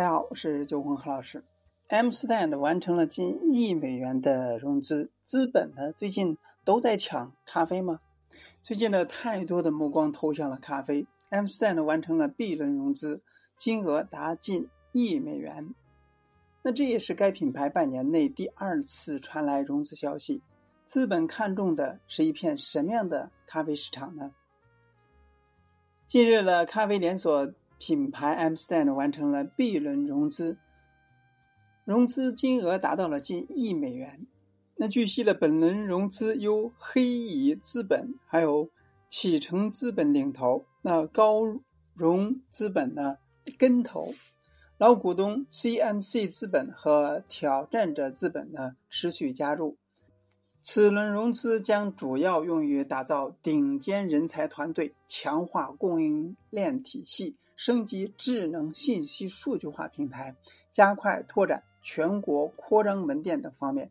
大家好，我是九红何老师。M Stand 完成了近亿美元的融资，资本呢最近都在抢咖啡吗？最近的太多的目光投向了咖啡。M Stand 完成了 B 轮融资，金额达近亿美元。那这也是该品牌半年内第二次传来融资消息。资本看中的是一片什么样的咖啡市场呢？近日的咖啡连锁。品牌 M Stand 完成了 B 轮融资，融资金额达到了近亿美元。那据悉的本轮融资由黑蚁资本还有启程资本领投，那高融资本呢跟投，老股东 CMC 资本和挑战者资本呢持续加入。此轮融资将主要用于打造顶尖人才团队，强化供应链体系。升级智能信息数据化平台，加快拓展全国扩张门店等方面。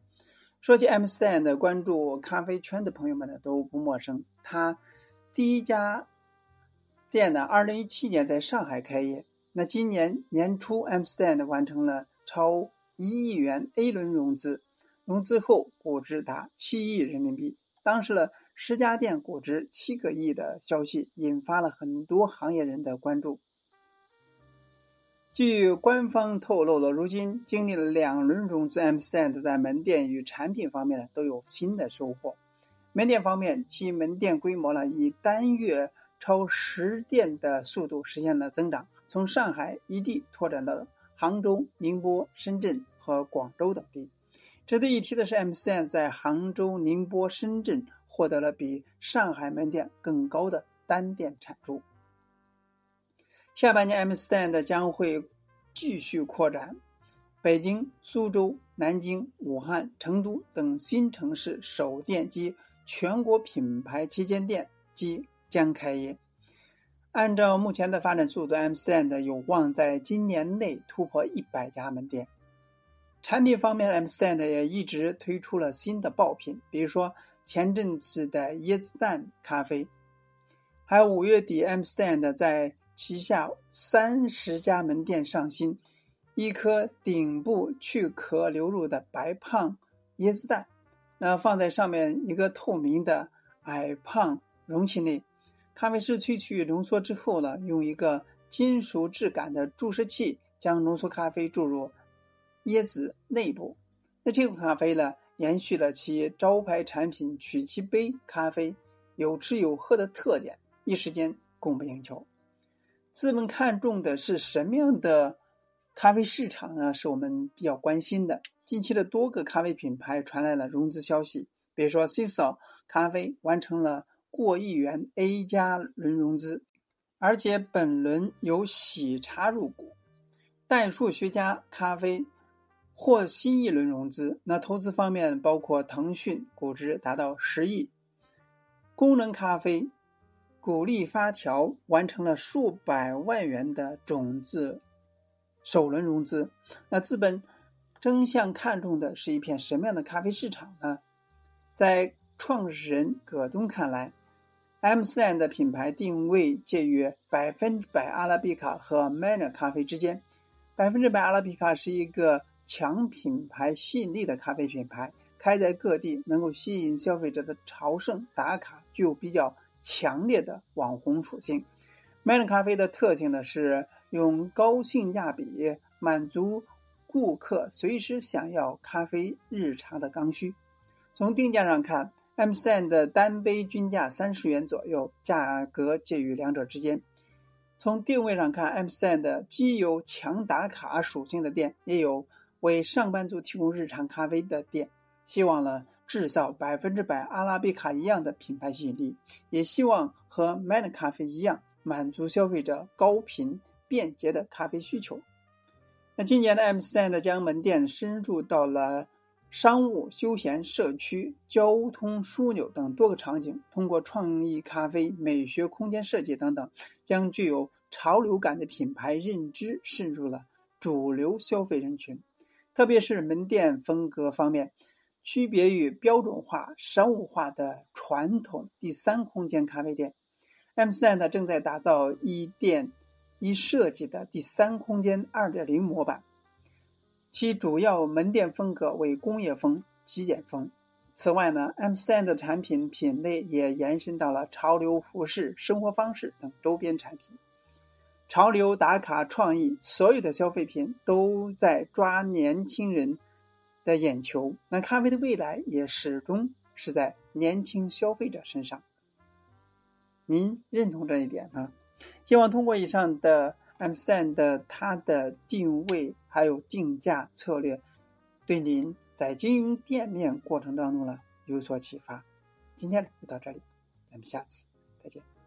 说起 M Stand，关注咖啡圈的朋友们呢都不陌生。他第一家店呢，二零一七年在上海开业。那今年年初，M Stand 完成了超一亿元 A 轮融资，融资后估值达七亿人民币。当时呢十家店估值七个亿的消息，引发了很多行业人的关注。据官方透露了，如今经历了两轮融资，M Stand 在门店与产品方面呢都有新的收获。门店方面，其门店规模呢以单月超十店的速度实现了增长，从上海一地拓展到杭州、宁波、深圳和广州等地。值得一提的是，M Stand 在杭州、宁波、深圳获得了比上海门店更高的单店产出。下半年，M Stand 将会继续扩展，北京、苏州、南京、武汉、成都等新城市首店及全国品牌旗舰店即将开业。按照目前的发展速度，M Stand 有望在今年内突破一百家门店。产品方面，M Stand 也一直推出了新的爆品，比如说前阵子的椰子蛋咖啡，还有五月底 M Stand 在旗下三十家门店上新，一颗顶部去壳流入的白胖椰子蛋，那放在上面一个透明的矮胖容器内，咖啡师萃取浓缩之后呢，用一个金属质感的注射器将浓缩咖啡注入椰子内部。那这款咖啡呢，延续了其招牌产品曲奇杯咖啡有吃有喝的特点，一时间供不应求。资本看重的是什么样的咖啡市场呢？是我们比较关心的。近期的多个咖啡品牌传来了融资消息，比如说 s i f s o 咖啡完成了过亿元 A 加轮融资，而且本轮由喜茶入股；代数学家咖啡获新一轮融资。那投资方面包括腾讯，估值达到十亿；功能咖啡。古力发条完成了数百万元的种子首轮融资，那资本争相看中的是一片什么样的咖啡市场呢？在创始人葛东看来，M C N 的品牌定位介于百分之百阿拉比卡和 Manner 咖啡之间。百分之百阿拉比卡是一个强品牌吸引力的咖啡品牌，开在各地，能够吸引消费者的朝圣打卡，具有比较。强烈的网红属性，Manner 咖啡的特性呢是用高性价比满足顾客随时想要咖啡日常的刚需。从定价上看，M Stand 的单杯均价三十元左右，价格介于两者之间。从定位上看，M Stand 既有强打卡属性的店，也有为上班族提供日常咖啡的店。希望呢。制造百分之百阿拉比卡一样的品牌吸引力，也希望和 Man 咖啡一样满足消费者高频便捷的咖啡需求。那今年的 M Stand 将门店深入到了商务、休闲、社区、交通枢纽等多个场景，通过创意咖啡、美学空间设计等等，将具有潮流感的品牌认知渗入了主流消费人群，特别是门店风格方面。区别于标准化、商务化的传统第三空间咖啡店，M Stand 正在打造一店一设计的第三空间2.0模板，其主要门店风格为工业风、极简风。此外呢，M Stand 的产品品类也延伸到了潮流服饰、生活方式等周边产品。潮流打卡创意，所有的消费品都在抓年轻人的眼球。那咖啡的未来也始终是在年轻消费者身上。您认同这一点吗？希望通过以上的 M Stand 的它的定位还有定价策略，对您在经营店面过程当中呢有所启发。今天就到这里，咱们下次再见。